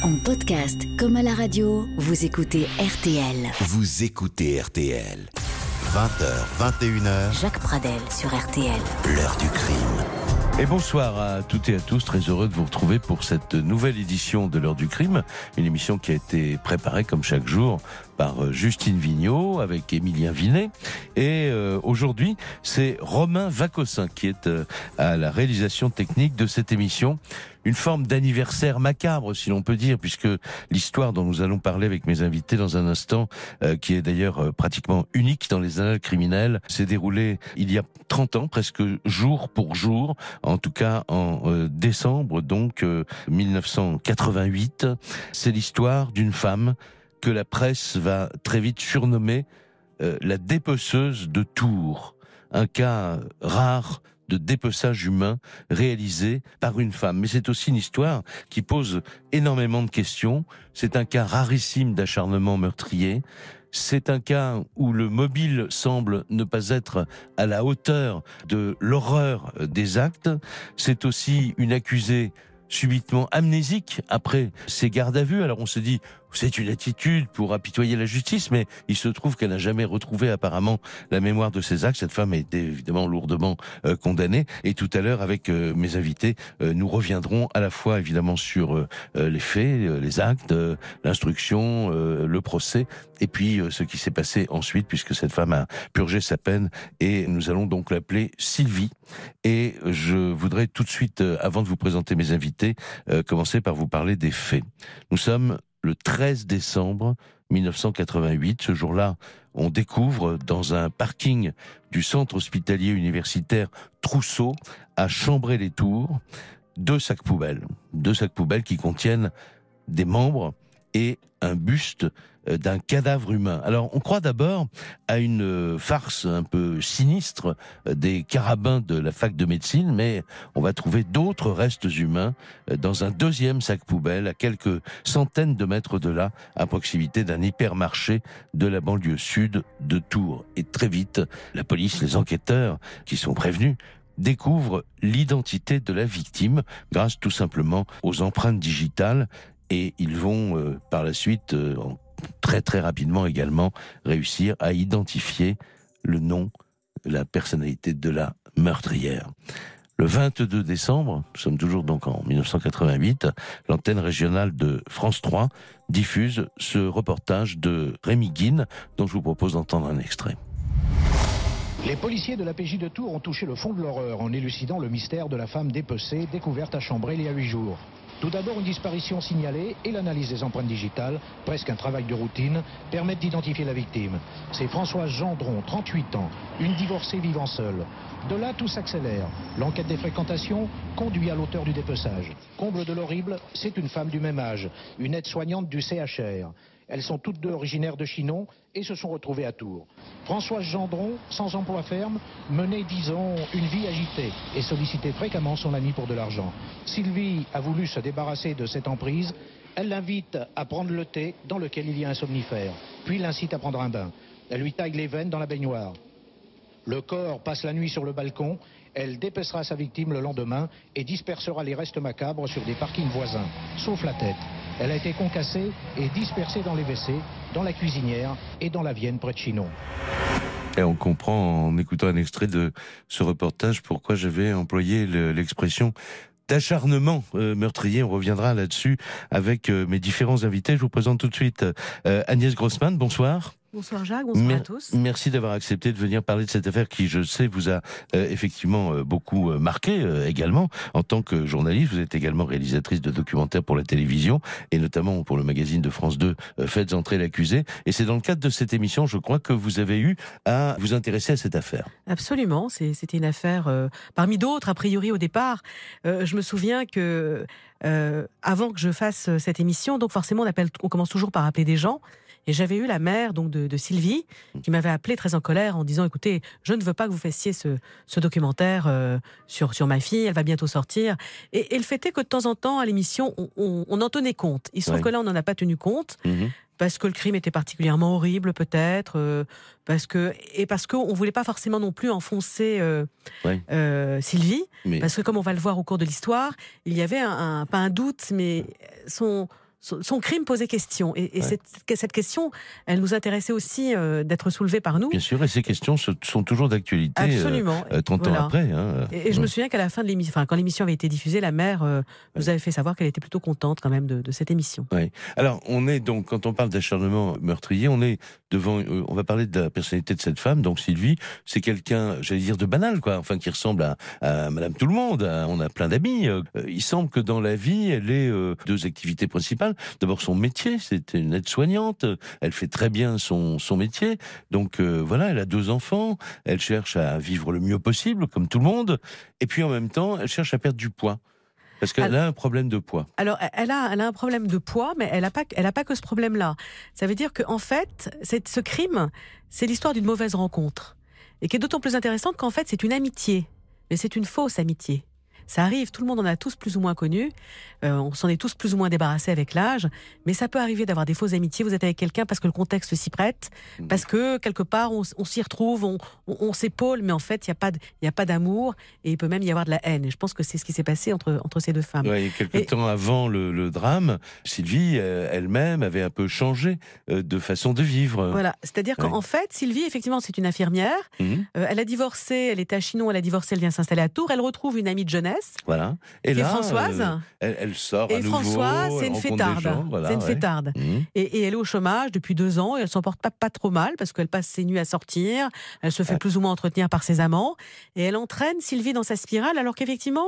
En podcast comme à la radio, vous écoutez RTL. Vous écoutez RTL. 20h, 21h, Jacques Pradel sur RTL. l'heure du crime. Et bonsoir à toutes et à tous, très heureux de vous retrouver pour cette nouvelle édition de l'heure du crime, une émission qui a été préparée comme chaque jour par euh, Justine Vignot avec Émilien Vinet. Et euh, aujourd'hui, c'est Romain Vacossin qui est euh, à la réalisation technique de cette émission. Une forme d'anniversaire macabre, si l'on peut dire, puisque l'histoire dont nous allons parler avec mes invités dans un instant, euh, qui est d'ailleurs euh, pratiquement unique dans les annales criminelles, s'est déroulée il y a 30 ans, presque jour pour jour, en tout cas en euh, décembre, donc euh, 1988. C'est l'histoire d'une femme que la presse va très vite surnommer euh, la dépeceuse de Tours. Un cas rare de dépeçage humain réalisé par une femme. Mais c'est aussi une histoire qui pose énormément de questions. C'est un cas rarissime d'acharnement meurtrier. C'est un cas où le mobile semble ne pas être à la hauteur de l'horreur des actes. C'est aussi une accusée subitement amnésique après ses gardes à vue. Alors on se dit, c'est une attitude pour apitoyer la justice, mais il se trouve qu'elle n'a jamais retrouvé apparemment la mémoire de ses actes. Cette femme a été évidemment lourdement euh, condamnée. Et tout à l'heure, avec euh, mes invités, euh, nous reviendrons à la fois évidemment sur les faits, les actes, l'instruction, le procès, et puis ce qui s'est passé ensuite, puisque cette femme a purgé sa peine. Et nous allons donc l'appeler Sylvie. Et je voudrais tout de suite, euh, avant de vous présenter mes invités, euh, commencer par vous parler des faits. Nous sommes le 13 décembre 1988. Ce jour-là, on découvre dans un parking du centre hospitalier universitaire Trousseau à Chambray-les-Tours deux sacs poubelles. Deux sacs poubelles qui contiennent des membres et un buste d'un cadavre humain. Alors on croit d'abord à une euh, farce un peu sinistre euh, des carabins de la fac de médecine, mais on va trouver d'autres restes humains euh, dans un deuxième sac poubelle à quelques centaines de mètres de là, à proximité d'un hypermarché de la banlieue sud de Tours. Et très vite, la police, les enquêteurs qui sont prévenus, découvrent l'identité de la victime grâce tout simplement aux empreintes digitales et ils vont euh, par la suite euh, en- très très rapidement également réussir à identifier le nom, la personnalité de la meurtrière. Le 22 décembre, nous sommes toujours donc en 1988, l'antenne régionale de France 3 diffuse ce reportage de Rémi Guine dont je vous propose d'entendre un extrait. Les policiers de la PJ de Tours ont touché le fond de l'horreur en élucidant le mystère de la femme dépecée découverte à Chambray il y a huit jours. Tout d'abord, une disparition signalée et l'analyse des empreintes digitales, presque un travail de routine, permettent d'identifier la victime. C'est Françoise Gendron, 38 ans, une divorcée vivant seule. De là, tout s'accélère. L'enquête des fréquentations conduit à l'auteur du dépeçage. Comble de l'horrible, c'est une femme du même âge, une aide-soignante du CHR. Elles sont toutes deux originaires de Chinon et se sont retrouvées à Tours. Françoise Gendron, sans emploi ferme, menait, disons, une vie agitée et sollicitait fréquemment son ami pour de l'argent. Sylvie a voulu se débarrasser de cette emprise. Elle l'invite à prendre le thé dans lequel il y a un somnifère, puis l'incite à prendre un bain. Elle lui taille les veines dans la baignoire. Le corps passe la nuit sur le balcon. Elle dépecera sa victime le lendemain et dispersera les restes macabres sur des parkings voisins, sauf la tête. Elle a été concassée et dispersée dans les WC, dans la cuisinière et dans la Vienne près de. Et on comprend en écoutant un extrait de ce reportage pourquoi j'avais employé le- l'expression d'acharnement euh, meurtrier. On reviendra là-dessus avec euh, mes différents invités. Je vous présente tout de suite euh, Agnès Grossman. Bonsoir. Bonsoir Jacques, bonsoir Mer- à tous. Merci d'avoir accepté de venir parler de cette affaire qui, je sais, vous a euh, effectivement euh, beaucoup euh, marqué également. En tant que journaliste, vous êtes également réalisatrice de documentaires pour la télévision et notamment pour le magazine de France 2, euh, Faites entrer l'accusé. Et c'est dans le cadre de cette émission, je crois, que vous avez eu à vous intéresser à cette affaire. Absolument, c'était une affaire parmi d'autres a priori au départ. Je me souviens que avant que je fasse cette émission, donc forcément on appelle, on commence toujours par appeler des gens. Et j'avais eu la mère donc de, de Sylvie qui m'avait appelé très en colère en disant écoutez je ne veux pas que vous fassiez ce, ce documentaire euh, sur sur ma fille elle va bientôt sortir et, et le fait est que de temps en temps à l'émission on, on- on en tenait compte il se trouve Ouais. que là on n'en a pas tenu compte Mhm. parce que le crime était particulièrement horrible peut-être, euh, parce que et parce qu'on voulait pas forcément non plus enfoncer euh, Ouais. euh, Sylvie, Mais parce que comme on va le voir au cours de l'histoire, il y avait un, un- pas un doute, mais son son crime posait question. Et, Ouais. cette, cette question, elle nous intéressait aussi euh, d'être soulevée par nous. Bien sûr, et ces questions sont toujours d'actualité. euh, Absolument. euh, 30 Voilà. ans après. hein. Et, et je me souviens qu'à la fin de l'émission, enfin, quand l'émission avait été diffusée, la mère euh, nous avait fait savoir qu'elle était plutôt contente quand même de, de cette émission. Alors, on est donc, quand on parle d'acharnement meurtrier, on est devant, euh, on va parler de la personnalité de cette femme. Donc, Sylvie, c'est quelqu'un, j'allais dire, de banal, quoi. Enfin, qui ressemble à, à Madame Tout le Monde. à- on a plein d'amis. Euh, il semble que dans la vie, elle ait euh, deux activités principales. D'abord, son métier, c'est une aide-soignante. Elle fait très bien son, son métier. Donc, euh, voilà, elle a deux enfants. Elle cherche à vivre le mieux possible, comme tout le monde. Et puis, en même temps, elle cherche à perdre du poids. Parce qu'elle a un problème de poids. Alors, elle a, elle a un problème de poids, mais elle n'a pas, elle a pas que ce problème-là. Ça veut dire qu'en fait, c'est- ce crime, c'est l'histoire d'une mauvaise rencontre. Et qui est d'autant plus intéressante qu'en fait, c'est une amitié. Mais c'est une fausse amitié. Ça arrive, tout le monde en a tous plus ou moins connu. Euh, on s'en est tous plus ou moins débarrassés avec l'âge. Mais ça peut arriver d'avoir des fausses amitiés. Vous êtes avec quelqu'un parce que le contexte s'y prête, Mhm. parce que quelque part on, s'y retrouve, on, on, on s'épaule, mais en fait il n'y a pas, d'amour et il peut même y avoir de la haine. Et je pense que c'est ce qui s'est passé entre entre ces deux femmes. Ouais, et quelques Et- temps avant le, le drame, Sylvie euh, elle-même avait un peu changé euh, de façon de vivre. Voilà, c'est-à-dire Ouais. qu'en fait, Sylvie, effectivement, c'est une infirmière. Euh, elle a divorcé, elle était à Chinon, elle a divorcé, elle vient s'installer à Tours. Elle retrouve une amie de jeunesse, voilà. Et qui est là, Françoise. euh, elle, elle sort à et nouveau. Françoise, c'est une fêtarde. gens, voilà, c'est une ouais. fêtarde. Mhm. Et, et elle est au chômage depuis deux ans et elle s'en porte pas, pas trop mal parce qu'elle passe ses nuits à sortir, elle se fait Ouais. plus ou moins entretenir par ses amants et elle entraîne Sylvie dans sa spirale alors qu'effectivement,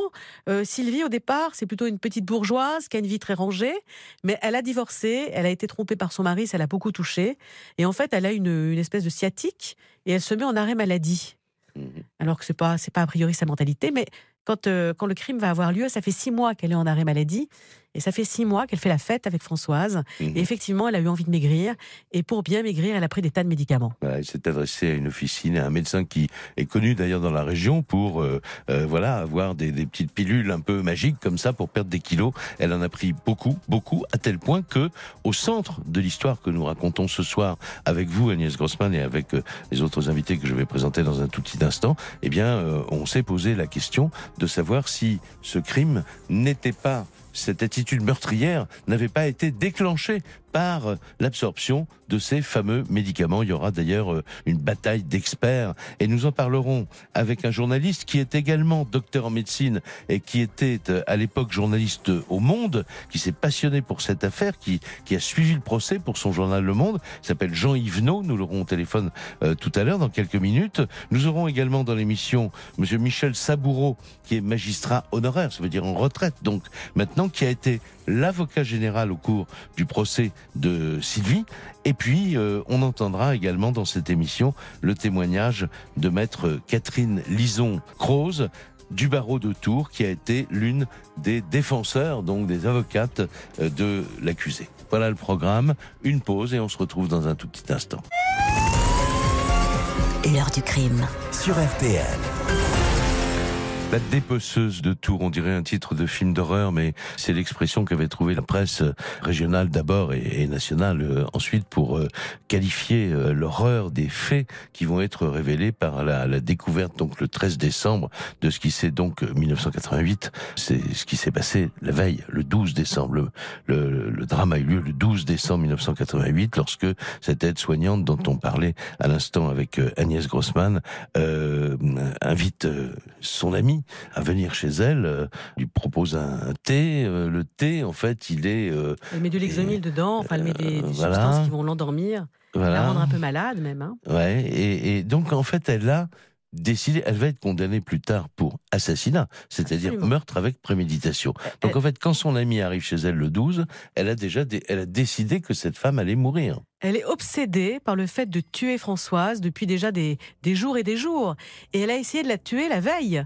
euh, Sylvie au départ c'est plutôt une petite bourgeoise qui a une vie très rangée, mais elle a divorcé, elle a été trompée par son mari, ça l'a beaucoup touchée et en fait elle a une, une espèce de sciatique et elle se met en arrêt maladie. Mhm. Alors que c'est pas c'est pas a priori sa mentalité, mais quand, euh, quand le crime va avoir lieu, ça fait six mois qu'elle est en arrêt maladie, et ça fait six mois qu'elle fait la fête avec Françoise. Mhm. Et effectivement, elle a eu envie de maigrir. Et pour bien maigrir, elle a pris des tas de médicaments. Voilà, il s'est adressé à une officine, à un médecin qui est connu d'ailleurs dans la région pour euh, euh, voilà avoir des, des petites pilules un peu magiques comme ça pour perdre des kilos. Elle en a pris beaucoup, beaucoup, à tel point que au centre de l'histoire que nous racontons ce soir avec vous, Agnès Grossman, et avec euh, les autres invités que je vais présenter dans un tout petit instant, eh bien, on s'est posé la question de savoir si ce crime n'était pas cette attitude meurtrière n'avait pas été déclenchée par euh, l'absorption de ces fameux médicaments. Il y aura d'ailleurs euh, une bataille d'experts et nous en parlerons avec un journaliste qui est également docteur en médecine et qui était euh, à l'époque journaliste au Monde, qui s'est passionné pour cette affaire, qui, qui a suivi le procès pour son journal Le Monde. Il s'appelle Jean Yvenot. Nous l'aurons au téléphone tout à l'heure dans quelques minutes. Nous aurons également dans l'émission Monsieur Michel Saboureau, qui est magistrat honoraire, ça veut dire en retraite donc maintenant, qui a été l'avocat général au cours du procès de Sylvie. Et puis, euh, on entendra également dans cette émission le témoignage de maître Catherine Lison-Croze du barreau de Tours, qui a été l'une des défenseurs, donc des avocates euh, de l'accusé. Voilà le programme, une pause et on se retrouve dans un tout petit instant. L'heure du crime. Sur RTL. La dépeceuse de Tours, on dirait un titre de film d'horreur, mais c'est l'expression qu'avait trouvé la presse régionale d'abord et, nationale euh, ensuite pour euh, qualifier euh, l'horreur des faits qui vont être révélés par la, découverte donc le 13 décembre de ce qui s'est donc euh, 1988, c'est ce qui s'est passé la veille, le 12 décembre. Le, le- drame a eu lieu le 12 décembre 1988 lorsque cette aide-soignante dont on parlait à l'instant avec Agnès Grossman euh, invite son amie à venir chez elle, euh, lui propose un, thé. euh, le thé, en fait, il est euh, Elle met du Lexomil dedans, enfin, elle met des, des voilà. substances qui vont l'endormir, la rendre un peu malade même. hein. Ouais, et, et donc en fait, elle a décidé, elle va être condamnée plus tard pour assassinat, c'est-à-dire meurtre avec préméditation. Donc Elle- en fait, quand son amie arrive chez elle le 12, elle a déjà, dé- elle a décidé que cette femme allait mourir. Elle est obsédée par le fait de tuer Françoise depuis déjà des, des jours et des jours. Et elle a essayé de la tuer la veille.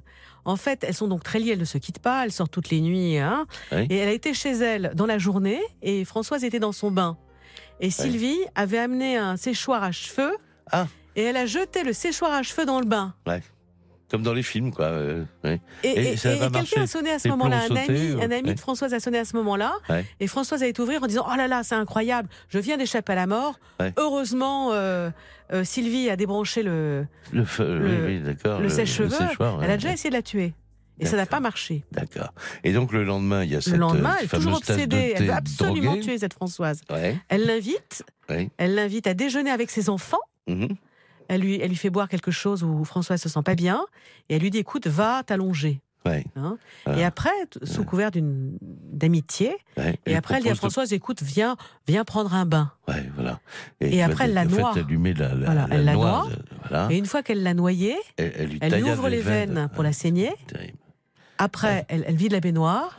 En fait, elles sont donc très liées, elles ne se quittent pas, elles sortent toutes les nuits. hein. Oui. Et elle a été chez elle dans la journée et Françoise était dans son bain. Et Sylvie avait amené un séchoir à cheveux. Ah. Et elle a jeté le séchoir à cheveux dans le bain. Comme dans les films, quoi. euh, ouais. Et, quelqu'un a sonné à ce moment-là, un ami, ou- un ami ouais. de Françoise a sonné à ce moment-là. Ouais. Et Françoise a été ouvrir en disant Oh là là, c'est incroyable, je viens d'échapper à la mort. Ouais. Heureusement, euh, euh, Sylvie a débranché le, Le, feu- Le- oui, oui, d'accord. le sèche-cheveux, elle a déjà essayé de la tuer. Et ça n'a pas marché. D'accord. Et donc le lendemain, il y a cette Le lendemain, euh, elle est toujours obsédée. Elle veut absolument droguée. tuer cette Françoise. Ouais, Elle l'invite. ouais. Elle l'invite à déjeuner avec ses enfants. mhm. Elle lui, elle lui fait boire quelque chose où Françoise se sent pas bien. Et elle lui dit écoute, va t'allonger. Ouais, Hein. Voilà. Et après, sous couvert d'une d'amitié, ouais. et après elle dit à de- Françoise écoute, viens, viens prendre un bain. Ouais, voilà. Et après, elle la en fait, noie. elle la, la, Voilà, la elle la noix, noie. voilà. Et une fois qu'elle l'a noyée, Elle, elle lui elle lui taillade ouvre les veines pour la saigner. Après, elle, elle vide la baignoire.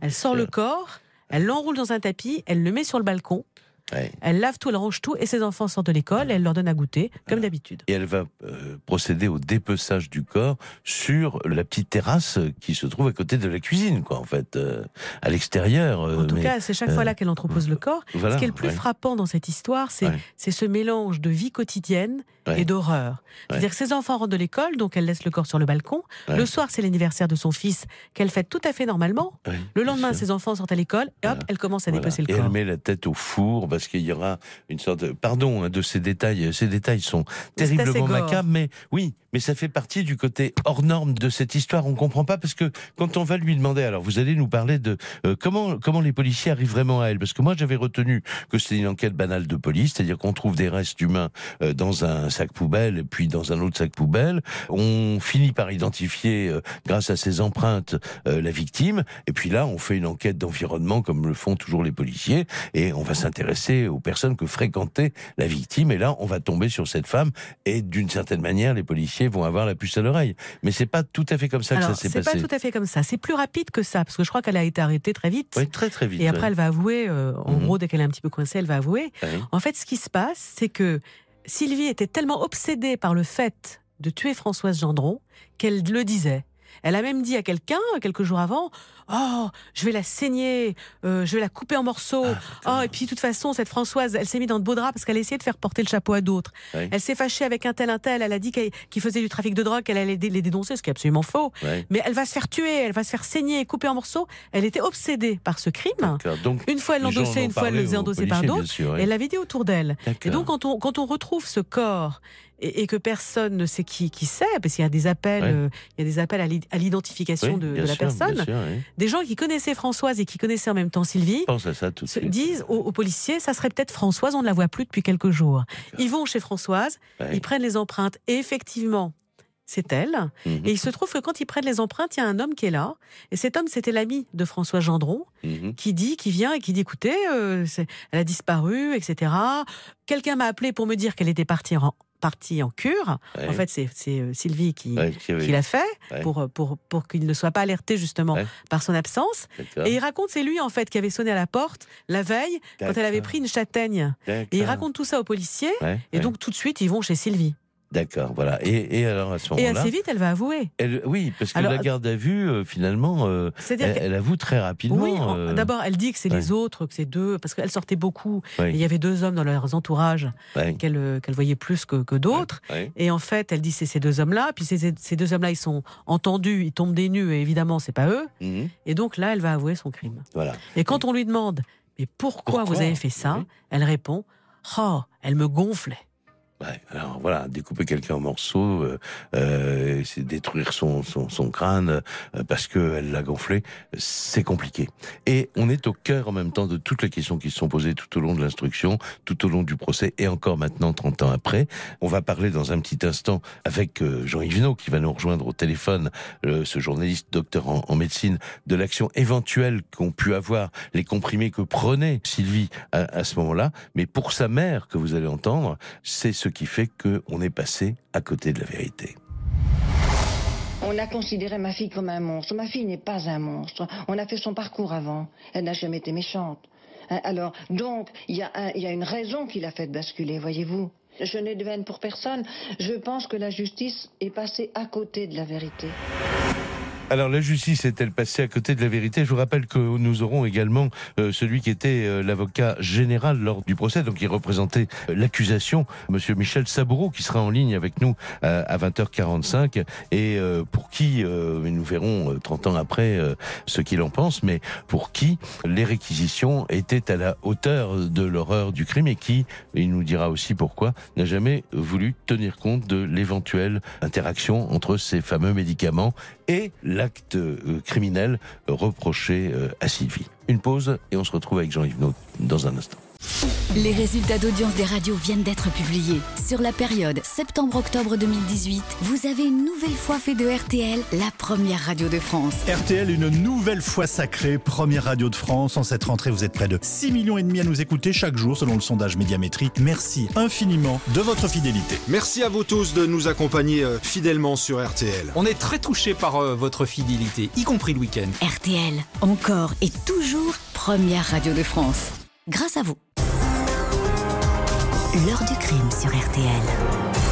Elle sort le corps. Elle l'enroule dans un tapis. Elle le met sur le balcon. Ouais. Elle lave tout, elle range tout. Et ses enfants sortent de l'école. Elle leur donne à goûter, comme d'habitude. Et elle va euh, procéder au dépeçage du corps sur la petite terrasse qui se trouve à côté de la cuisine, quoi, en fait, euh, à l'extérieur. euh, En tout mais- cas, c'est chaque fois là qu'elle entrepose le corps. voilà, Ce qui est le plus ouais. frappant dans cette histoire, c'est Ouais. ce mélange de vie quotidienne et d'horreur. C'est-à-dire que ses enfants rentrent de l'école, donc elle laisse le corps sur le balcon. Le soir, c'est l'anniversaire de son fils qu'elle fête tout à fait normalement. Le lendemain, ses enfants sortent à l'école et hop, Voilà. elle commence à Voilà. dépecer le Et corps. elle met la tête au four parce qu'il y aura une sorte de pardon hein, de ces détails. Ces détails sont terriblement macabres, mais oui, mais ça fait partie du côté hors norme de cette histoire. On comprend pas parce que quand on va lui demander, alors vous allez nous parler de euh, comment comment les policiers arrivent vraiment à elle, parce que moi j'avais retenu que c'était une enquête banale de police, c'est-à-dire qu'on trouve des restes humains euh, dans un sac poubelle et puis dans un autre sac poubelle. On finit par identifier, euh, grâce à ces empreintes, la victime. Et puis là, on fait une enquête d'environnement comme le font toujours les policiers, et on va s'intéresser aux personnes que fréquentait la victime. Et là, on va tomber sur cette femme, et d'une certaine manière, les policiers vont avoir la puce à l'oreille. Mais c'est pas tout à fait comme ça que ça s'est c'est pas passé. tout à fait comme ça. C'est plus rapide que ça, parce que je crois qu'elle a été arrêtée très vite. Oui, très très vite. Et après, ouais. elle va avouer, euh, en Mhm. gros, dès qu'elle est un petit peu coincée, elle va avouer. Ouais. En fait, ce qui se passe, c'est que Sylvie était tellement obsédée par le fait de tuer Françoise Gendron qu'elle le disait. Elle a même dit à quelqu'un, quelques jours avant, Oh, je vais la saigner, euh, je vais la couper en morceaux. Ah, oh, et puis, de toute façon, cette Françoise, elle s'est mise dans de beaux draps parce qu'elle a essayé de faire porter le chapeau à d'autres. Elle s'est fâchée avec un tel, un tel. Elle a dit qu'elle- qu'il faisait du trafic de drogue, qu'elle allait les dénoncer, ce qui est absolument faux. Mais elle va se faire tuer, elle va se faire saigner, couper en morceaux. Elle était obsédée par ce crime. Donc, Une fois, elle l'endossait, en une fois, elle le faisait endosser par d'autres. Et elle l'avait dit autour d'elle. Et donc, quand on, quand on retrouve ce corps et, que personne ne sait qui, qui c'est, parce qu'il y a des appels, Ouais. euh, il y a des appels à l'i- à l'identification Oui, de, la sûr, personne, sûr. Des gens qui connaissaient Françoise et qui connaissaient en même temps Sylvie. Pense à ça tout Se disent aux, aux policiers, ça serait peut-être Françoise, on ne la voit plus depuis quelques jours. Ils vont chez Françoise, Ouais. ils prennent les empreintes et effectivement, c'est elle. Mhm. Et il se trouve que quand ils prennent les empreintes, il y a un homme qui est là. Et cet homme, c'était l'ami de François Gendron, Mhm. qui dit, qui vient et qui dit, écoutez, euh, elle a disparu, etc. Quelqu'un m'a appelé pour me dire qu'elle était partie en, partie en cure. Ouais. En fait, c'est euh, Sylvie qui, Ouais, qui l'a fait Ouais. pour, euh, pour, pour qu'il ne soit pas alerté justement par son absence. Et il raconte, c'est lui en fait qui avait sonné à la porte la veille quand elle avait pris une châtaigne. Et il raconte tout ça aux policiers. Et donc tout de suite, ils vont chez Sylvie. D'accord, voilà. Et, et alors à ce Et moment-là, assez vite, elle va avouer. elle, oui, parce que Alors, la garde à vue, euh, finalement, euh, elle, elle avoue très rapidement. Oui, euh, d'abord, elle dit que c'est les autres, que c'est deux, parce qu'elle sortait beaucoup. Et il y avait deux hommes dans leurs entourages ouais, qu'elle euh, voyait plus que, que d'autres. Et en fait, elle dit c'est ces deux hommes-là. Puis ces, ces deux hommes-là, ils sont entendus, ils tombent des nues, et évidemment, c'est pas eux. Mhm, Et donc là, elle va avouer son crime. Voilà. Et quand on lui demande mais pourquoi, Pourquoi vous avez fait ça. Elle répond oh, elle me gonflait. Ouais, alors voilà, découper quelqu'un en morceaux, euh, euh, c'est détruire son, son, son crâne euh, parce qu'elle l'a gonflé, c'est compliqué. Et on est au cœur en même temps de toutes les questions qui se sont posées tout au long de l'instruction, tout au long du procès et encore maintenant 30 ans après. On va parler dans un petit instant avec euh, Jean-Yves Vinot qui va nous rejoindre au téléphone, euh, ce journaliste docteur en, en médecine, de l'action éventuelle qu'ont pu avoir les comprimés que prenait Sylvie à, à ce moment-là. Mais pour sa mère que vous allez entendre, c'est ce qui fait qu'on est passé à côté de la vérité. On a considéré ma fille comme un monstre. Ma fille n'est pas un monstre. On a fait son parcours avant. Elle n'a jamais été méchante. Hein, Alors, donc, il y, a une raison qui l'a fait basculer, voyez-vous. Je n'ai de haine pour personne. Je pense que la justice est passée à côté de la vérité. Alors la justice est-elle passée à côté de la vérité? Je vous rappelle que nous aurons également euh, celui qui était euh, l'avocat général lors du procès, donc qui représentait euh, l'accusation, Monsieur Michel Saboureau, qui sera en ligne avec nous euh, à 20h45 et euh, pour qui, nous verrons euh, 30 ans après ce qu'il en pense, mais pour qui les réquisitions étaient à la hauteur de l'horreur du crime et qui, il nous dira aussi pourquoi, n'a jamais voulu tenir compte de l'éventuelle interaction entre ces fameux médicaments et l'acte euh, criminel reproché euh, à Sylvie. Une pause et on se retrouve avec Jean-Yves dans un instant. Les résultats d'audience des radios viennent d'être publiés. Sur la période septembre-octobre 2018, vous avez une nouvelle fois fait de RTL la première radio de France. RTL, une nouvelle fois sacrée, première radio de France. En cette rentrée, vous êtes près de 6 millions et demi à nous écouter chaque jour selon le sondage Médiamétrie. Merci infiniment de votre fidélité. Merci à vous tous de nous accompagner euh, fidèlement sur RTL. On est très touchés par euh, votre fidélité, y compris le week-end. RTL, encore et toujours première radio de France. Grâce à vous. L'heure du crime sur RTL.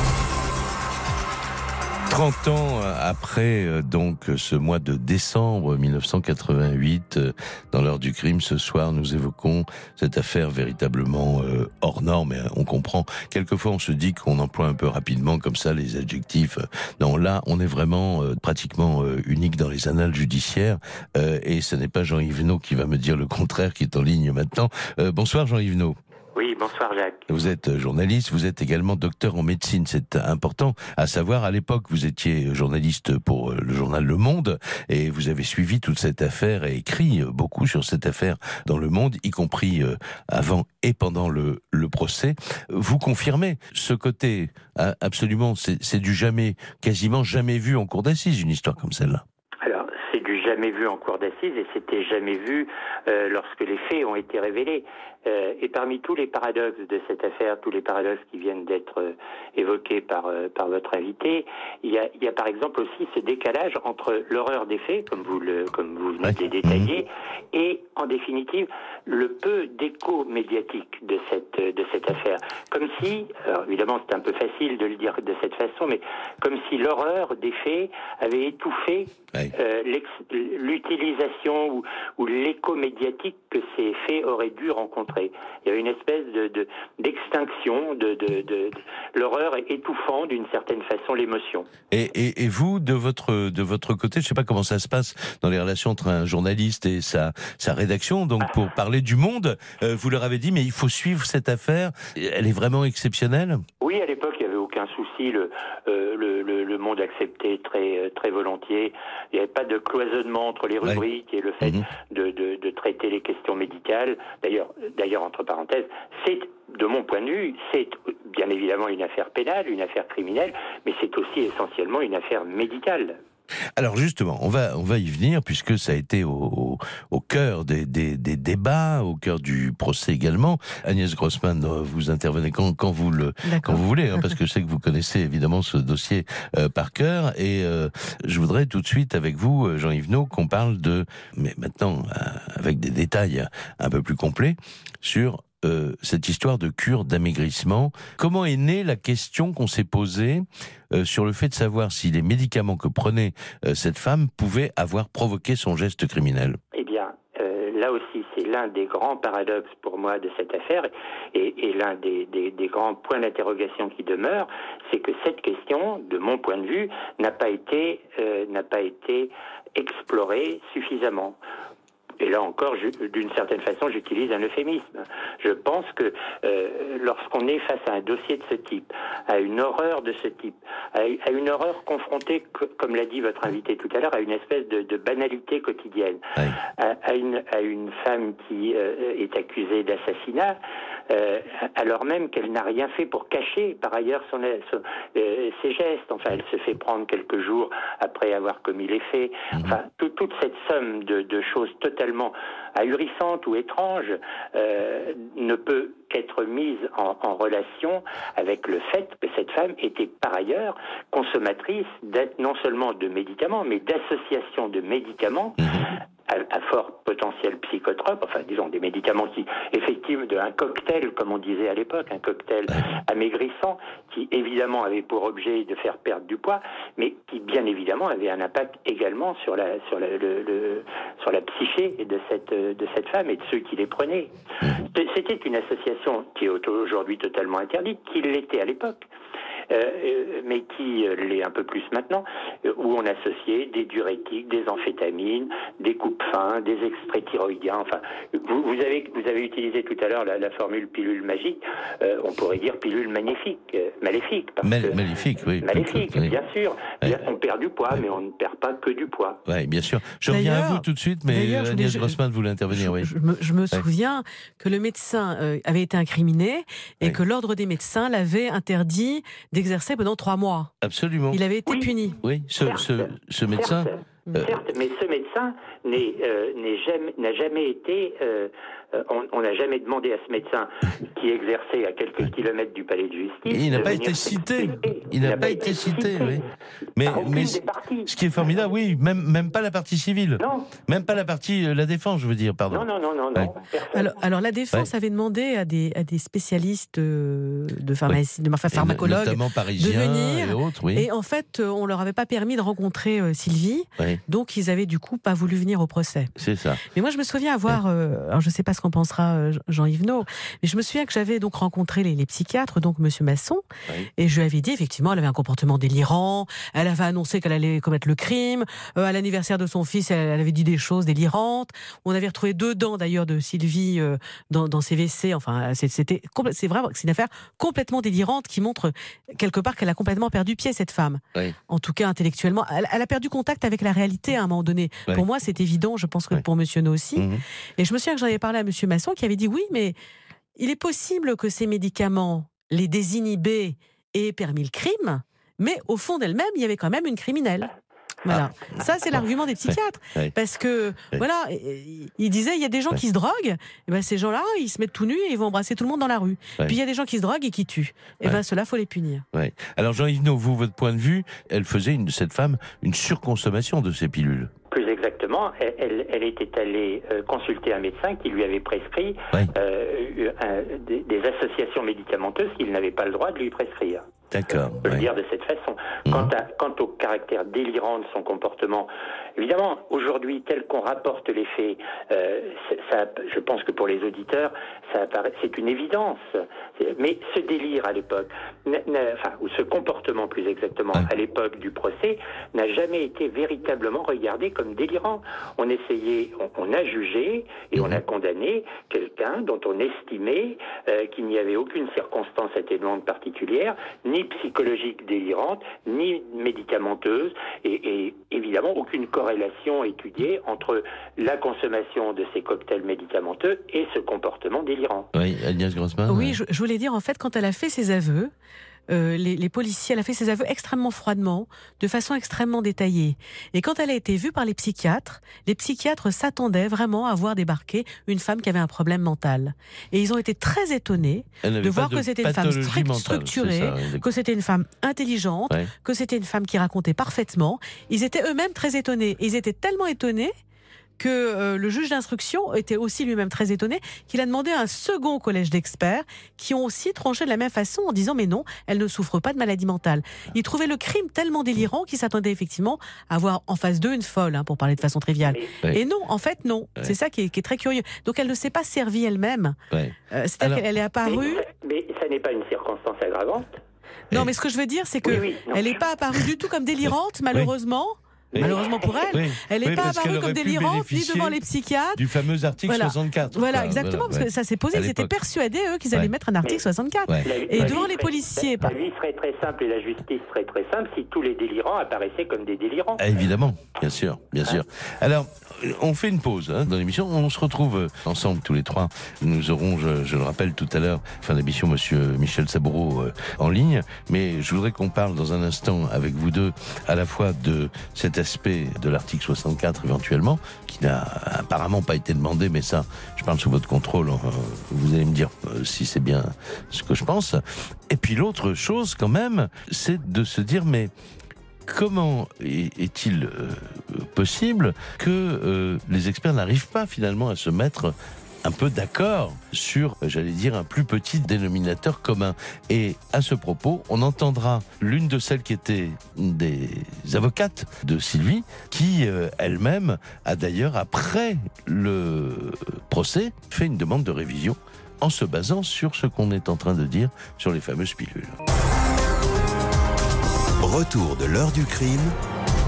30 ans après euh, donc ce mois de décembre 1988, euh, dans l'heure du crime, ce soir, nous évoquons cette affaire véritablement euh, hors norme. Et on comprend. Quelquefois, on se dit qu'on emploie un peu rapidement comme ça les adjectifs. Non, là, on est vraiment pratiquement unique dans les annales judiciaires. Et ce n'est pas Jean-Yves Naud qui va me dire le contraire, qui est en ligne maintenant. Bonsoir Jean-Yves Naud. Oui, bonsoir Jacques. Vous êtes journaliste, vous êtes également docteur en médecine, c'est important à savoir. À l'époque, vous étiez journaliste pour euh, le journal Le Monde et vous avez suivi toute cette affaire et écrit beaucoup sur cette affaire dans Le Monde, y compris euh, avant et pendant le, le procès. Vous confirmez ce côté absolument, c'est du jamais, quasiment jamais vu en cour d'assises, une histoire comme celle-là jamais vu en cour d'assises et c'était jamais vu euh, lorsque les faits ont été révélés. Euh, et parmi tous les paradoxes de cette affaire, tous les paradoxes qui viennent d'être euh, évoqués par, par votre invité, il y, a, il y a par exemple aussi ce décalage entre l'horreur des faits, comme vous le comme vous venez de détailler, et en définitive le peu d'écho médiatique de cette de cette affaire. Comme si, alors évidemment c'est un peu facile de le dire de cette façon, mais comme si l'horreur des faits avait étouffé l'utilisation ou, ou l'écho médiatique que ces faits auraient dû rencontrer. Il y a une espèce de d'extinction de, de, de, l'horreur étouffant d'une certaine façon l'émotion. Et, et, et, vous, de votre de votre côté, je sais pas comment ça se passe dans les relations entre un journaliste et sa sa rédaction. Donc pour parler du Monde, euh, vous leur avez dit mais il faut suivre cette affaire. Elle est vraiment exceptionnelle? Oui, à l'époque aucun souci. Le, euh, le, le, le, Monde acceptait très euh, très volontiers. Il n'y avait pas de cloisonnement entre les rubriques et le fait mhm. de, de, de, traiter les questions médicales. D'ailleurs, d'ailleurs entre parenthèses, c'est de mon point de vue, c'est bien évidemment une affaire pénale, une affaire criminelle, mais c'est aussi essentiellement une affaire médicale. Alors justement, on va on va y venir puisque ça a été au, au, cœur des, des, des, débats, au cœur du procès également. Agnès Grossman, euh, vous intervenez quand, quand vous le quand vous voulez, hein, parce que je sais que vous connaissez évidemment ce dossier euh, par cœur. Et euh, je voudrais tout de suite avec vous, Jean-Yves qu'on parle de, mais maintenant avec des détails un peu plus complets sur euh, cette histoire de cure d'amaigrissement. Comment est née la question qu'on s'est posée euh, sur le fait de savoir si les médicaments que prenait euh, cette femme pouvaient avoir provoqué son geste criminel? Eh bien, là aussi, c'est l'un des grands paradoxes pour moi de cette affaire et, l'un des, des, des, grands points d'interrogation qui demeure, c'est que cette question, de mon point de vue, n'a pas été n'a pas été explorée suffisamment. Et là encore, d'une certaine façon, j'utilise un euphémisme. Je pense que euh, lorsqu'on est face à un dossier de ce type, à une horreur de ce type, à, une horreur confrontée, comme l'a dit votre invité tout à l'heure, à une espèce de, de banalité quotidienne, à, à, une, à une femme qui euh, est accusée d'assassinat, euh, alors même qu'elle n'a rien fait pour cacher par ailleurs son, son euh, ses gestes. Enfin, elle se fait prendre quelques jours après avoir commis les faits. Mhm. Enfin, toute cette somme de, de choses totalement ahurissantes ou étranges euh, ne peut qu'être mise en, en, relation avec le fait que cette femme était par ailleurs consommatrice non seulement de médicaments, mais d'associations de médicaments mhm à, fort potentiel psychotrope, enfin disons des médicaments qui effectivement de un cocktail comme on disait à l'époque, un cocktail amaigrissant qui évidemment avait pour objet de faire perdre du poids, mais qui bien évidemment avait un impact également sur la sur la, le, sur la psyché de cette de cette femme et de ceux qui les prenaient. C'était une association qui est aujourd'hui totalement interdite, qui l'était à l'époque. Euh, mais qui euh, l'est un peu plus maintenant, euh, où on associait des diurétiques, des amphétamines, des coupes fins, des extraits thyroïdiens. Enfin, vous, vous avez vous avez utilisé tout à l'heure la, la formule pilule magique. Euh, on pourrait dire pilule magnifique, euh, maléfique. parce Mal- que- maléfique, oui. Maléfique, Oui. bien sûr. Ouais. On perd du poids, mais on ne perd pas que du poids. Oui, bien sûr. Je reviens à vous tout de suite, mais Agnès Grossman voulait intervenir, oui. Je, me, je me souviens que le médecin euh, avait été incriminé et que l'ordre des médecins l'avait interdit d'exercer pendant trois mois. Absolument. Il avait été Oui. puni. Oui, ce, ce, ce médecin. Certes, euh, certes, mais ce médecin n'est euh, n'est jamais n'a jamais été. euh, euh, on n'a jamais demandé à ce médecin qui exerçait à quelques kilomètres du palais de justice. Il n'a de pas été cité. Il n'a pas été cité, oui. Mais, mais ce qui est formidable, oui, même, même pas la partie civile. Non, Même pas la partie, euh, la défense, je veux dire, pardon. non, non, non, non, Ouais. non. personne. Alors, alors la défense avait demandé à des, à des spécialistes de pharmacie, de enfin, Et pharmacologues. Notamment parisiens venir, et autres, oui. Et en fait, on leur avait pas permis de rencontrer euh, Sylvie, Oui, donc ils avaient du coup pas voulu venir au procès. c'est ça. Mais moi, je me souviens avoir, euh, alors je sais pas ce qu'en pensera euh, Jean-Yves No, mais je me souviens que j'avais donc rencontré les, les psychiatres, donc Monsieur Masson, Oui. et je lui avais dit effectivement, elle avait un comportement délirant, elle avait annoncé qu'elle allait commettre le crime, euh, à l'anniversaire de son fils, elle, elle avait dit des choses délirantes. On avait retrouvé deux dents d'ailleurs de Sylvie euh, dans, dans ses WC. Enfin, c'était c'est vraiment c'est une affaire complètement délirante qui montre quelque part qu'elle a complètement perdu pied cette femme. Oui. En tout cas intellectuellement, elle, elle a perdu contact avec la réalité à un moment donné. Ouais. Pour moi, c'est évident. Je pense que Ouais. pour Monsieur No aussi. Mhm. Et je me souviens que j'en avais parlé à Monsieur Masson qui avait dit oui, mais il est possible que ces médicaments les désinhibés aient permis le crime, mais au fond d'elle-même, il y avait quand même une criminelle. Voilà. Ça, c'est l'argument des psychiatres. Ah. Ouais. Parce que, Ouais. voilà, il il disait, il y a des gens Ouais. qui se droguent, et ben, ces gens-là, ils se mettent tout nus et ils vont embrasser tout le monde dans la rue. Ouais. Puis il y a des gens qui se droguent et qui tuent. Et Ouais. ben, ceux-là, faut les punir. Ouais. Alors Jean-Yves No, vous, votre point de vue, elle faisait, une, cette femme, une surconsommation de ces pilules. Plus exactement, elle, était allée euh, consulter un médecin qui lui avait prescrit euh, un- des, des associations médicamenteuses qu'il n'avait pas le droit de lui prescrire. D'accord. On peut le dire de cette façon. Mhm. Quant, à- quant au caractère délirant de son comportement, évidemment, aujourd'hui, tel qu'on rapporte les faits, euh, ça, je pense que pour les auditeurs, ça apparaît, c'est une évidence. Mais ce délire à l'époque, enfin, ou ce comportement plus exactement Ouais. à l'époque du procès, n'a jamais été véritablement regardé comme délirant. On essayait, on, on a jugé et on Mhm. a condamné quelqu'un dont on estimait euh, qu'il n'y avait aucune circonstance atténuante particulière, ni psychologique délirante, ni médicamenteuse, et, et évidemment aucune corrélation étudiée entre la consommation de ces cocktails médicamenteux et ce comportement délirant. Oui, Agnès Grossman. Oui, ouais. je, je voulais dire, en fait, quand elle a fait ses aveux, euh, les, les policiers, elle a fait ses aveux extrêmement froidement, de façon extrêmement détaillée. Et quand elle a été vue par les psychiatres, les psychiatres s'attendaient vraiment à voir débarquer une femme qui avait un problème mental. Et ils ont été très étonnés de voir que c'était une femme mentale, structurée, c'est ça, oui, que c'était une femme intelligente, Ouais. que c'était une femme qui racontait parfaitement. Ils étaient eux-mêmes très étonnés. Ils étaient tellement étonnés que euh, le juge d'instruction était aussi lui-même très étonné, qu'il a demandé à un second collège d'experts qui ont aussi tranché de la même façon en disant mais non, elle ne souffre pas de maladie mentale. Il trouvait le crime tellement délirant qu'il s'attendait effectivement à avoir en face d'eux une folle, hein, pour parler de façon triviale. Et non, en fait non. C'est ça qui est, qui est très curieux. Donc elle ne s'est pas servie elle-même. Euh, C'est-à-dire Alors- qu'elle est apparue. Mais, mais ça n'est pas une circonstance aggravante. Non, mais ce que je veux dire, c'est que Oui, oui, non. elle n'est pas apparue du tout comme délirante, malheureusement. Malheureusement pour elle, Oui. elle n'est Oui, pas apparue comme délirante ni devant les psychiatres. Du fameux article Voilà. 64. Voilà, exactement, parce ouais. que ça s'est posé. Ils étaient persuadés, eux, qu'ils allaient Ouais. mettre un article Mais- 64. Ouais. La- Et la devant les policiers, La, la vie serait très simple et la justice serait très simple si tous les délirants apparaissaient comme des délirants. Ah, évidemment, bien sûr, bien sûr. Alors, on fait une pause hein, dans l'émission. On se retrouve euh, ensemble tous les trois. Nous aurons, je, je le rappelle tout à l'heure, fin d'émission, Monsieur Michel Saboureau euh, en ligne. Mais je voudrais qu'on parle dans un instant avec vous deux à la fois de cet de l'article 64 éventuellement, qui n'a apparemment pas été demandé, mais ça, je parle sous votre contrôle. euh, vous allez me dire euh, si c'est bien ce que je pense. Et puis l'autre chose, quand même, c'est de se dire, mais comment est- est-il euh, possible que les experts n'arrivent pas finalement à se mettre un peu d'accord sur, j'allais dire, un plus petit dénominateur commun. Et à ce propos, on entendra l'une de celles qui étaient des avocates de Sylvie, qui euh, elle-même a d'ailleurs, après le procès, fait une demande de révision en se basant sur ce qu'on est en train de dire sur les fameuses pilules. Retour de l'heure du crime,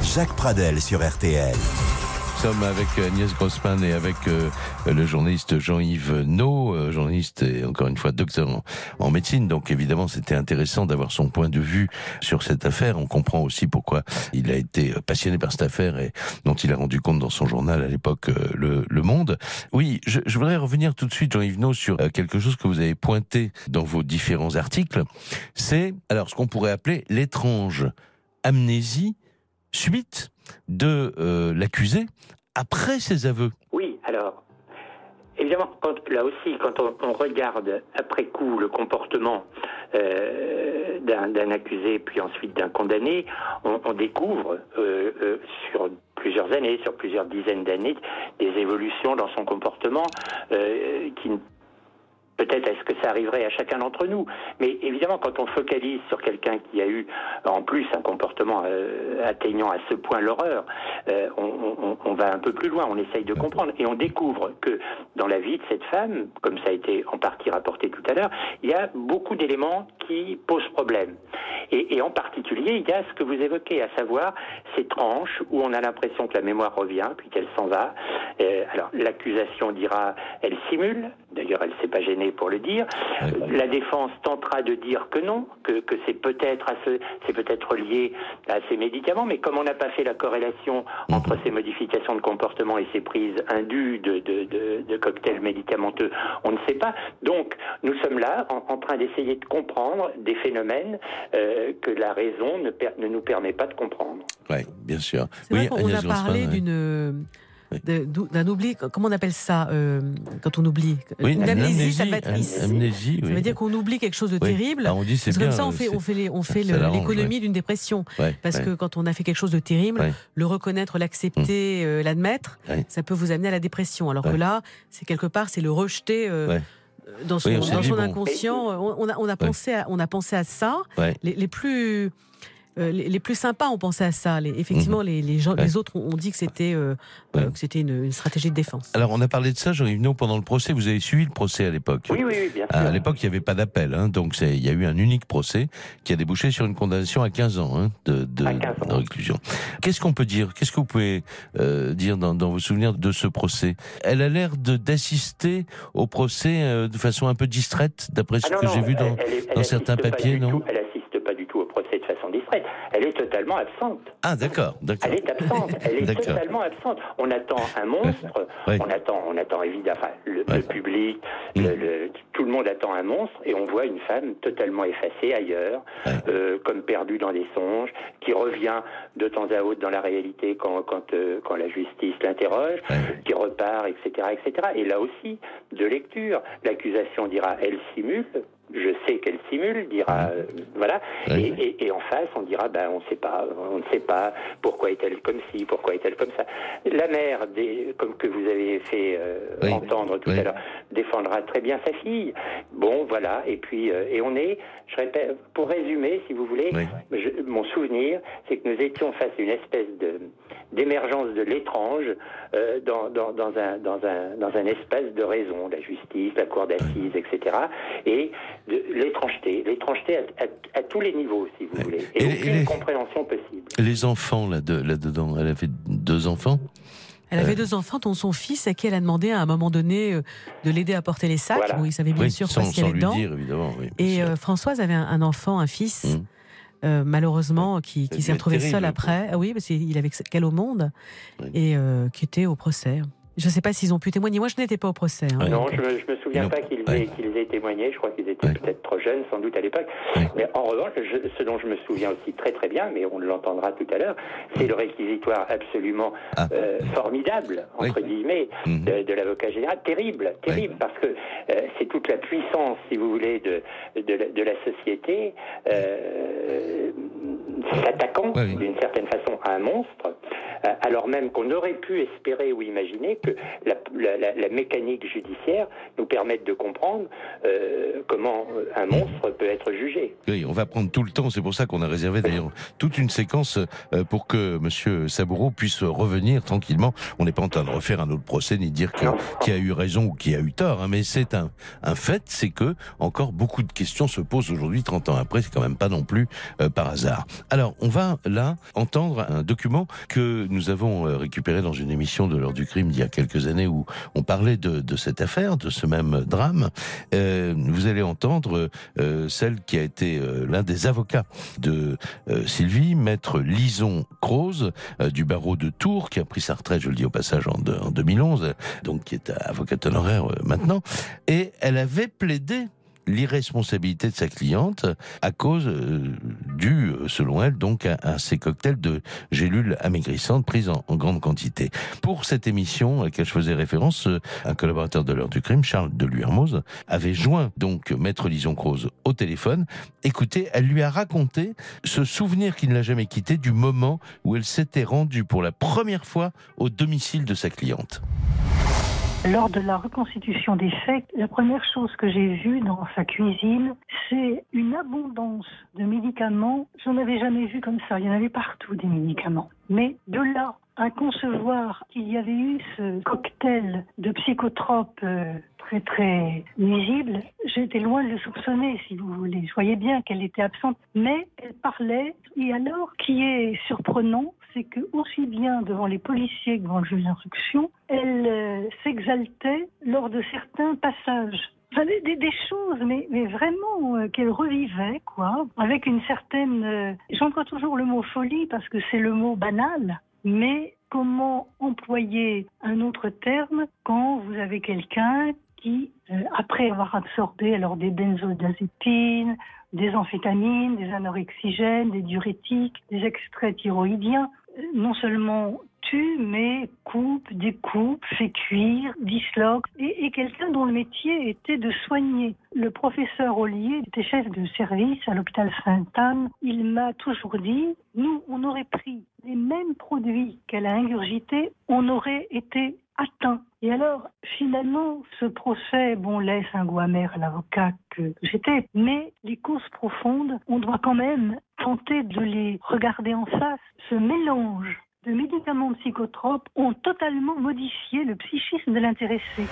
Jacques Pradel sur RTL. Sommes avec Agnès Grossman et avec euh, le journaliste Jean-Yves No, euh, journaliste et encore une fois docteur en, médecine. Donc évidemment, c'était intéressant d'avoir son point de vue sur cette affaire. On comprend aussi pourquoi il a été passionné par cette affaire et dont il a rendu compte dans son journal à l'époque euh, le, Monde. Oui, je, je, voudrais revenir tout de suite, Jean-Yves No, sur quelque chose que vous avez pointé dans vos différents articles. C'est alors ce qu'on pourrait appeler l'étrange amnésie suite de euh, l'accusé après ses aveux. Oui, alors, évidemment, là aussi, quand on, regarde après coup le comportement euh, d'un accusé puis ensuite d'un condamné, on, découvre euh, sur plusieurs années, sur plusieurs dizaines d'années, des évolutions dans son comportement qui ne Peut-être est-ce que ça arriverait à chacun d'entre nous, mais évidemment quand on focalise sur quelqu'un qui a eu en plus un comportement euh, atteignant à ce point l'horreur, euh, on, on, on, va un peu plus loin, on essaye de comprendre. Et on découvre que dans la vie de cette femme, comme ça a été en partie rapporté tout à l'heure, il y a beaucoup d'éléments qui posent problème. Et, et, en particulier, il y a ce que vous évoquez, à savoir ces tranches où on a l'impression que la mémoire revient puis qu'elle s'en va. Euh, alors l'accusation dira, elle simule, d'ailleurs elle s'est pas gênée pour le dire. La défense tentera de dire que non, que, que c'est peut-être c'est peut-être lié à ces médicaments, mais comme on n'a pas fait la corrélation entre ces modifications de comportement et ces prises indues de, de, de, de cocktails médicamenteux, on ne sait pas. Donc nous sommes là en, en train d'essayer de comprendre des phénomènes euh, que la raison ne, per, ne, nous permet pas de comprendre. Oui, bien sûr. Oui, on a parlé d'une d'un oubli, comment on appelle ça euh, quand on oublie? Oui, Une amnésie, ça va être amnésie, Ça veut dire qu'on oublie quelque chose de oui. terrible. Ah, on dit c'est comme ça, on fait, on fait, les, on fait l'économie d'une dépression. Ouais, Parce que quand on a fait quelque chose de terrible, le reconnaître, l'accepter, mmh. euh, l'admettre, ça peut vous amener à la dépression. Alors que là, c'est quelque part, c'est le rejeter. Euh, dans son, dans son inconscient, bon. on, a, on, a pensé à, on a pensé à ça. Les, les plus euh, les, les, plus sympas ont pensé à ça. Les, effectivement, mmh. les, les, gens, ouais. les autres ont dit que c'était euh, ouais. que c'était une, une, stratégie de défense. Alors, on a parlé de ça, Jean-Yves pendant le procès. Vous avez suivi le procès à l'époque Oui, oui, oui, bien sûr. À l'époque, il n'y avait pas d'appel. Hein, donc, il y a eu un unique procès qui a débouché sur une condamnation à 15 ans hein, de, de, 15 ans. de, réclusion. Qu'est-ce qu'on peut dire? Qu'est-ce que vous pouvez euh, dire dans, dans, vos souvenirs de ce procès? Elle a l'air d'assister au procès euh, de façon un peu distraite, d'après ce ah non, que j'ai vu dans, elle, elle, dans certains papiers, non? tout, Elle assiste pas du tout au procès de façon distraite. Elle est totalement absente. Ah d'accord, d'accord. Elle est absente. Elle est totalement absente. On attend un monstre. Oui. On attend, on attend évidemment enfin, le, public, mmh. le, le, tout le monde attend un monstre, et on voit une femme totalement effacée ailleurs, euh, comme perdue dans des songes, qui revient de temps à autre dans la réalité quand quand, euh, quand la justice l'interroge, qui repart, etc., etc. Et là aussi, de lecture, l'accusation dira elle simule, je sais qu'elle simule, dira euh, voilà, oui. et, et, et, en face on dira ben on sait pas, on ne sait pas pourquoi est-elle comme ci, pourquoi est-elle comme ça. La mère, des, comme que vous avez fait euh, oui. entendre tout oui. à l'heure, défendra très bien sa fille. Bon voilà, et puis euh, et on est, je répète, pour résumer si vous voulez, je, mon souvenir, c'est que nous étions face à une espèce de d'émergence de l'étrange euh, dans, dans, dans, un, dans, un, dans un espace de raison, la justice, la cour d'assises, etc. Et l'étrangeté, l'étrangeté à, à, à, tous les niveaux, si vous voulez, et, et aucune les, compréhension possible. Les enfants là-dedans, là elle avait deux enfants elle avait deux enfants, dont son fils, à qui elle a demandé à un moment donné euh, de l'aider à porter les sacs. Voilà. Bon, il savait bien oui, sûr sans, pas ce qu'il y avait dedans. Dire, évidemment, oui, et euh, Françoise avait un, un, enfant, un fils. Mmh. Euh, malheureusement, qui, qui s'est retrouvé terrible, seul après. Ah oui, parce qu'il avait qu'elle au monde oui. et euh, qui était au procès. Je ne sais pas s'ils ont pu témoigner. Moi, je n'étais pas au procès. Hein, non, je, je me souviens pas qu'ils aient, qu aient, témoigné. Je crois qu'ils étaient ouais. peut-être trop jeunes, sans doute à l'époque. Ouais. Mais en revanche, je, ce dont je me souviens aussi très très bien, mais on l'entendra tout à l'heure, c'est le réquisitoire absolument ah. euh, formidable entre oui. guillemets -hmm. de, de l'avocat général, terrible, terrible, parce que euh, c'est toute la puissance, si vous voulez, de de la société euh, s'attaquant d'une certaine façon à un monstre alors même qu'on aurait pu espérer ou imaginer que la, la, mécanique judiciaire nous permette de comprendre euh, comment un monstre peut être jugé. Oui, on va prendre tout le temps, c'est pour ça qu'on a réservé d'ailleurs toute une séquence euh, pour que Monsieur Saboureau puisse revenir tranquillement. On n'est pas en train de refaire un autre procès ni dire qui a eu raison ou qui a eu tort, hein, mais c'est un, un fait, c'est que encore beaucoup de questions se posent aujourd'hui, 30 ans après, c'est quand même pas non plus euh, par hasard. Alors, on va là entendre un document que nous avons euh, récupéré dans une émission de l'heure du crime il y a quelques années où on parlait de, cette affaire, de ce même drame. Euh, vous allez entendre euh, celle qui a été l'un des avocats de Sylvie, maître Lison Croze du barreau de Tours, qui a pris sa retraite, je le dis au passage, en, en 2011, donc qui est avocate honoraire maintenant, et elle avait plaidé l'irresponsabilité de sa cliente à cause euh, du, euh, selon elle, donc à, ces cocktails de gélules amaigrissantes prises en, grande quantité. Pour cette émission à laquelle je faisais référence, euh, un collaborateur de l'heure du crime, Charles de Luermoz, avait joint donc Maître Lison Croze au téléphone. Écoutez, elle lui a raconté ce souvenir qui ne l'a jamais quitté du moment où elle s'était rendue pour la première fois au domicile de sa cliente. Lors de la reconstitution des faits, la première chose que j'ai vue dans sa cuisine, c'est une abondance de médicaments. J'en avais jamais vu comme ça. Il y en avait partout des médicaments. Mais de là à concevoir qu'il y avait eu ce cocktail de psychotropes euh, très très nuisibles, j'étais loin de le soupçonner, si vous voulez. Je voyais bien qu'elle était absente, mais elle parlait. Et alors, qui est surprenant, c'est que aussi bien devant les policiers que devant le juge d'instruction, elle euh, s'exaltait lors de certains passages. Enfin, des, des, choses, mais, vraiment euh, qu'elle revivait, quoi, avec une certaine. Euh, j'emploie toujours le mot folie parce que c'est le mot banal, mais comment employer un autre terme quand vous avez quelqu'un qui, après avoir absorbé alors des benzodiazépines, des amphétamines, des anorexigènes, des diurétiques, des extraits thyroïdiens, non seulement tue, mais coupe, découpe, fait cuire, disloque, et, quelqu'un dont le métier était de soigner. Le professeur Ollier était chef de service à l'hôpital Sainte-Anne. Il m'a toujours dit, nous, on aurait pris les mêmes produits qu'elle a ingurgités, on aurait été atteint. Et alors, finalement, ce procès, bon, laisse un goût amer à l'avocat que j'étais, mais les causes profondes, on doit quand même tenter de les regarder en face. Ce mélange de médicaments psychotropes ont totalement modifié le psychisme de l'intéressé.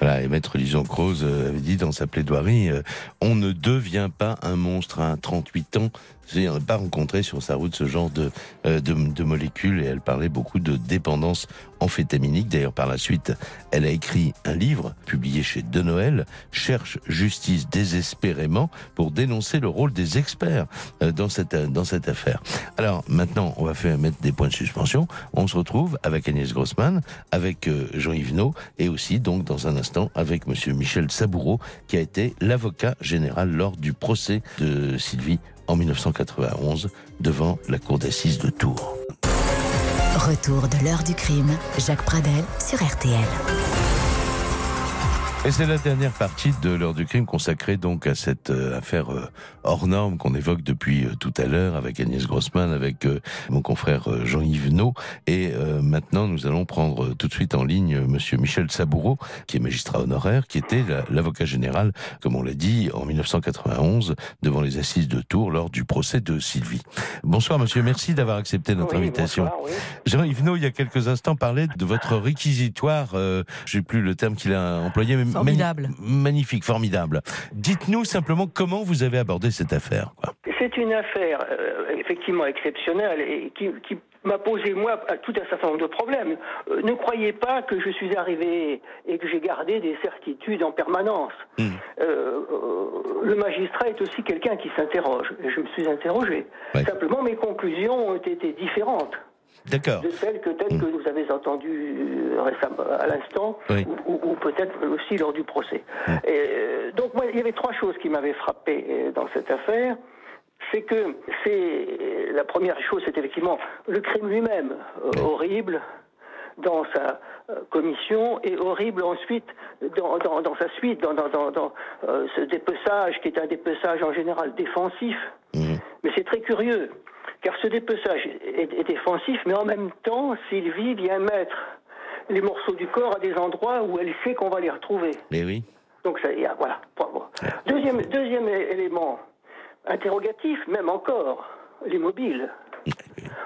Voilà, et Maître Lison Croze avait dit dans sa plaidoirie, euh, on ne devient pas un monstre à 38 ans je n'ai pas rencontré sur sa route ce genre euh, de, de, molécules et elle parlait beaucoup de dépendance amphétaminique. D'ailleurs, par la suite, elle a écrit un livre publié chez De Noël, Cherche justice désespérément, pour dénoncer le rôle des experts euh, dans cette, dans cette affaire. Alors, maintenant, on va faire mettre des points de suspension. On se retrouve avec Agnès Grossman, avec euh, Jean-Yves et aussi, donc, dans un instant, avec monsieur Michel Saboureau, qui a été l'avocat général lors du procès de Sylvie en 1991 devant la cour d'assises de Tours. Retour de l'heure du crime, Jacques Pradel sur RTL. Et c'est la dernière partie de l'heure du crime consacrée donc à cette euh, affaire euh, hors norme qu'on évoque depuis euh, tout à l'heure avec Agnès Grossman, avec mon confrère Jean-Yves No. Et maintenant, nous allons prendre tout de suite en ligne Monsieur Michel Saboureau, qui est magistrat honoraire, qui était l'avocat général, comme on l'a dit, en 1991 devant les assises de Tours lors du procès de Sylvie. Bonsoir Monsieur, merci d'avoir accepté notre invitation. Jean-Yves No, il y a quelques instants, parlait de votre réquisitoire. Euh, J'ai plus le terme qu'il a employé, mais Formidable. magnifique, formidable. Dites-nous simplement comment vous avez abordé cette affaire. C'est une affaire euh, effectivement exceptionnelle et qui, m'a posé, moi, tout un certain nombre de problèmes. Euh, ne croyez pas que je suis arrivé et que j'ai gardé des certitudes en permanence. Hmm. Euh, le magistrat est aussi quelqu'un qui s'interroge. Je me suis interrogé. Simplement, mes conclusions ont été différentes. D'accord. De celles que peut-être que hmm. vous avez entendues euh, récemment, à l'instant, ou, peut-être aussi lors du procès. Et, euh, donc moi, il y avait trois choses qui m'avaient frappé euh, dans cette affaire. C'est que c'est la première chose, c'est effectivement le crime lui-même horrible dans sa commission et horrible ensuite dans, dans, sa suite, dans, dans ce dépeçage qui est un dépeçage en général défensif. Hmm. Mais c'est très curieux car ce dépeçage est, est défensif, mais en même temps, Sylvie vient mettre les morceaux du corps à des endroits où elle sait qu'on va les retrouver. Mais oui. Donc ça, voilà. Deuxième, deuxième élément interrogatif, même encore, les mobiles.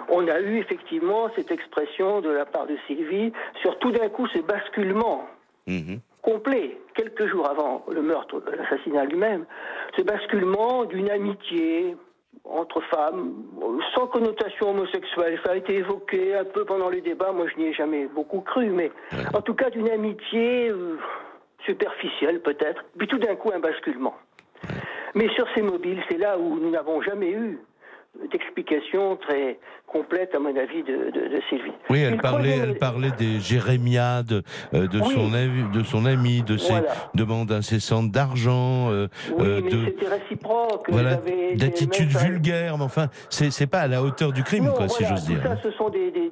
On a eu effectivement cette expression de la part de Sylvie sur tout d'un coup ce basculement Mhm. complet, quelques jours avant le meurtre, l'assassinat lui-même, ce basculement d'une amitié entre femmes, sans connotation homosexuelle. Ça a été évoqué un peu pendant les débats, moi je n'y ai jamais beaucoup cru, mais en tout cas d'une amitié euh, superficielle peut-être, puis tout d'un coup un basculement. Mais sur ces mobiles, c'est là où nous n'avons jamais eu d'explication très complète, à mon avis, de, de- de Sylvie. Oui, elle le parlait, elle parlait des jérémiades euh, de Oui. son ami, de son ami, de ses Voilà. demandes incessantes d'argent, euh, Oui, euh, de c'était réciproque. voilà, messages- vulgaires. Mais enfin, c'est pas à la hauteur du crime, Non, quoi, si j'ose dire. Ça, ce sont des, des-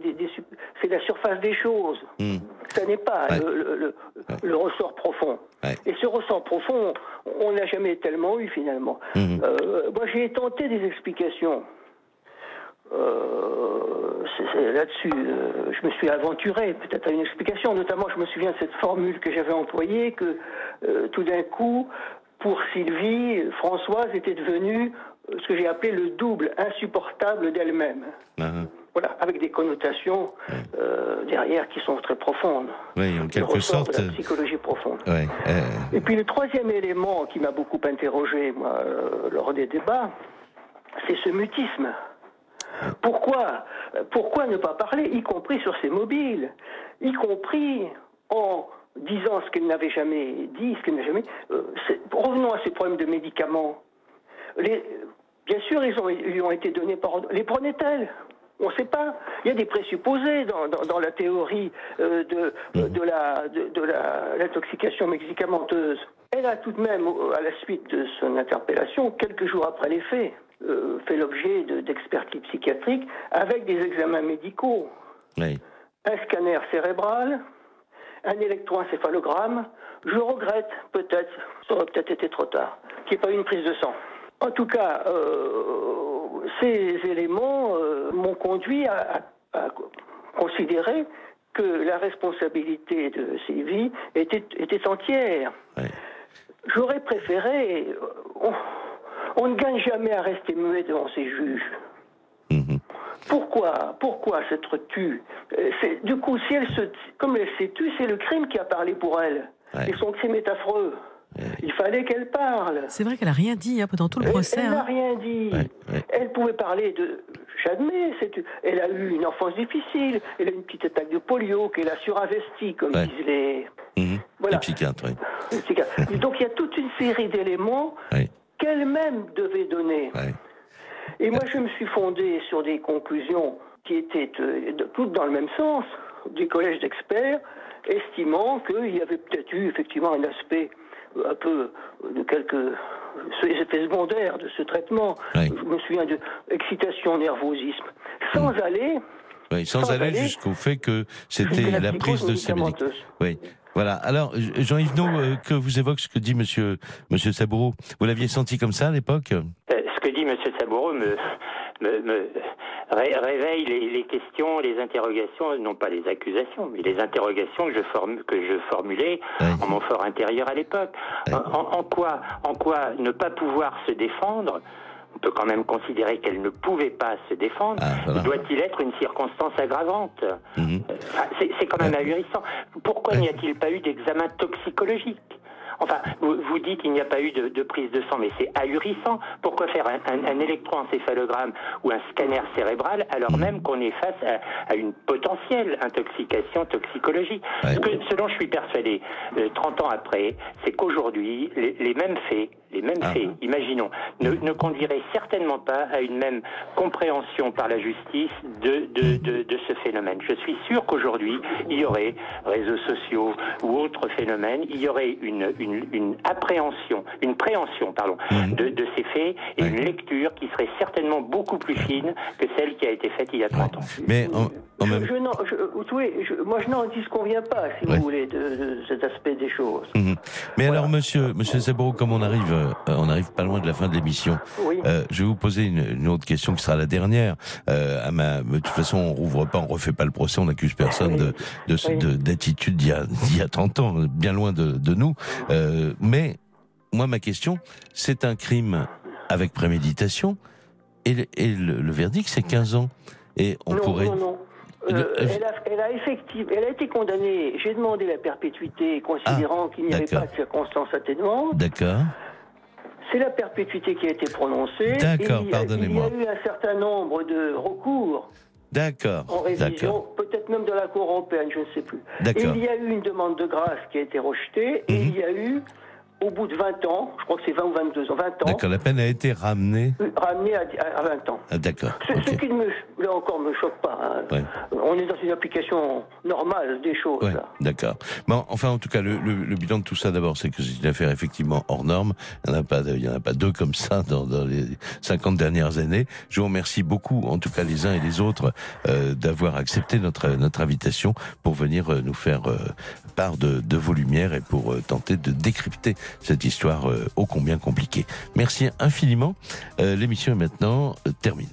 c'est la surface des choses. Hmm. Ça n'est pas Ouais. le, le- le- le ressort profond. Et ce ressort profond, on l'a jamais tellement eu finalement. Mhm. Euh, moi, j'ai tenté des explications. Euh, là-dessus, euh, je me suis aventuré peut-être à une explication. Notamment, je me souviens de cette formule que j'avais employée, que tout d'un coup, pour Sylvie, Françoise était devenue ce que j'ai appelé le double insupportable d'elle-même. Ah, Voilà, avec des connotations euh, derrière qui sont très profondes. oui, en quelque ressort de sorte. la psychologie profonde. Ouais, euh, Et puis le troisième élément qui m'a beaucoup interrogé moi, euh, lors des débats, c'est ce mutisme. Pourquoi, pourquoi ne pas parler, y compris sur ces mobiles, y compris en disant ce qu'elle n'avait jamais dit, ce qu'elle n'a jamais. euh, revenons à ces problèmes de médicaments. Les- bien sûr, ils, ont, ils ont été donnés par. Les prenait-elle? On ne sait pas. Il y a des présupposés dans, dans- dans la théorie euh, de, euh, de la- de- de la- l'intoxication médicamenteuse. Elle a tout de même, à la suite de son interpellation, quelques jours après les faits, euh, fait l'objet de- d'expertises psychiatriques avec des examens médicaux. oui. Un scanner cérébral, un électroencéphalogramme. Je regrette, peut-être, ça aurait peut-être été trop tard, qu'il n'y ait pas eu une prise de sang. En tout cas, euh, ces éléments m'ont conduit à, à- à considérer que la responsabilité de Sylvie était, était entière. J'aurais préféré. euh, On, on ne gagne jamais à rester muet devant ses juges. Pourquoi Pourquoi s'être tue Euh, c'est- Du coup, si elle se, comme elle s'est tue, c'est le crime qui a parlé pour elle. Et son crime est affreux. Il fallait qu'elle parle. C'est vrai qu'elle a rien dit hein, pendant tout le Elle- procès. Elle n'a hein. rien dit. Elle pouvait parler de. J'admets, elle a eu une enfance difficile. Elle a eu une petite attaque de polio qu'elle a surinvestie, comme Ouais. disent les. Mhm. Voilà. Les psychiatres, oui. les psychiatres. Donc il y a toute une série d'éléments qu'elle-même devait donner. Et moi, je me suis fondé sur des conclusions qui étaient euh, toutes dans le même sens, du collège d'experts, estimant qu'il y avait peut-être eu effectivement un aspect un peu de quelques effets secondaires de ce traitement. Je me souviens de excitation, nervosisme, sans aller Oui, sans, Sans aller, aller jusqu'au fait que c'était la prise de ces médicaments. Oui. Voilà. Alors, Jean-Yves No, euh, que vous évoque ce que dit Monsieur Monsieur Saboureau, vous l'aviez senti comme ça à l'époque? Euh, ce que dit M. Saboureau me, me, me ré- réveille les, les questions, les interrogations, non pas les accusations, mais les interrogations que je, que je formulais en mon fort intérieur à l'époque. En, en- en quoi, en quoi ne pas pouvoir se défendre on peut quand même considérer qu'elle ne pouvait pas se défendre. Doit-il être une circonstance aggravante Enfin, c'est, c'est quand même ahurissant. Pourquoi n'y a-t-il pas eu d'examen toxicologique? Enfin, vous, vous dites qu'il n'y a pas eu de, de prise de sang, mais c'est ahurissant. Pourquoi faire un, un- un électroencéphalogramme ou un scanner cérébral alors même qu'on est face à, à une potentielle intoxication toxicologique? Ce, que, ce dont je suis persuadé, euh, 30 ans après, c'est qu'aujourd'hui, les, les mêmes faits, les mêmes faits, imaginons, ne, ne conduiraient certainement pas à une même compréhension par la justice de, de, de, de ce phénomène. Je suis sûr qu'aujourd'hui, il y aurait réseaux sociaux ou autres phénomènes, il y aurait une, une, une appréhension, une préhension, pardon, de, de ces faits et une lecture qui serait certainement beaucoup plus fine que celle qui a été faite il y a 30 ans. Mais en, même. Je, je, moi, je n'en disconviens pas, si vous voulez, de, cet aspect des choses. Mhm. Mais alors, monsieur, monsieur comme on arrive, euh, on arrive pas loin de la fin de l'émission, euh, je vais vous poser une, autre question qui sera la dernière. Euh, à ma, de toute façon, on rouvre pas, on refait pas le procès, on n'accuse personne de, de, d'attitude d'il y a, d'il y a 30 ans, bien loin de, de nous. Mais moi, ma question, c'est un crime avec préméditation, et, le, verdict, c'est 15 ans. Et on pourrait. Non, non. Euh, elle, a, elle, a elle a été condamnée. J'ai demandé la perpétuité, considérant ah, qu'il n'y avait pas de circonstances atténuantes. D'accord. C'est la perpétuité qui a été prononcée. D'accord, pardonnez-moi. Il y a eu un certain nombre de recours. D'accord. En révision, peut-être même de la Cour européenne, je ne sais plus. D'accord. Il y a eu une demande de grâce qui a été rejetée, et mhm. il y a eu au bout de 20 ans, je crois que c'est 20 ou 22 ans, 20 ans. D'accord, la peine a été ramenée euh, Ramenée à, 20 ans. Ah, d'accord. Ce, qui ne me, là encore, me choque pas. Hein. On est dans une application normale des choses. d'accord. Bon, enfin, en tout cas, le, bilan de tout ça, d'abord, c'est que c'est une affaire effectivement hors norme. Il n'y en, a pas, il y en a pas deux comme ça dans, les 50 dernières années. Je vous remercie beaucoup, en tout cas les uns et les autres, euh, d'avoir accepté notre, notre invitation pour venir euh, nous faire part de, de vos lumières et pour tenter de décrypter cette histoire euh, ô combien compliquée. Merci infiniment. Euh, l'émission est maintenant euh, terminée.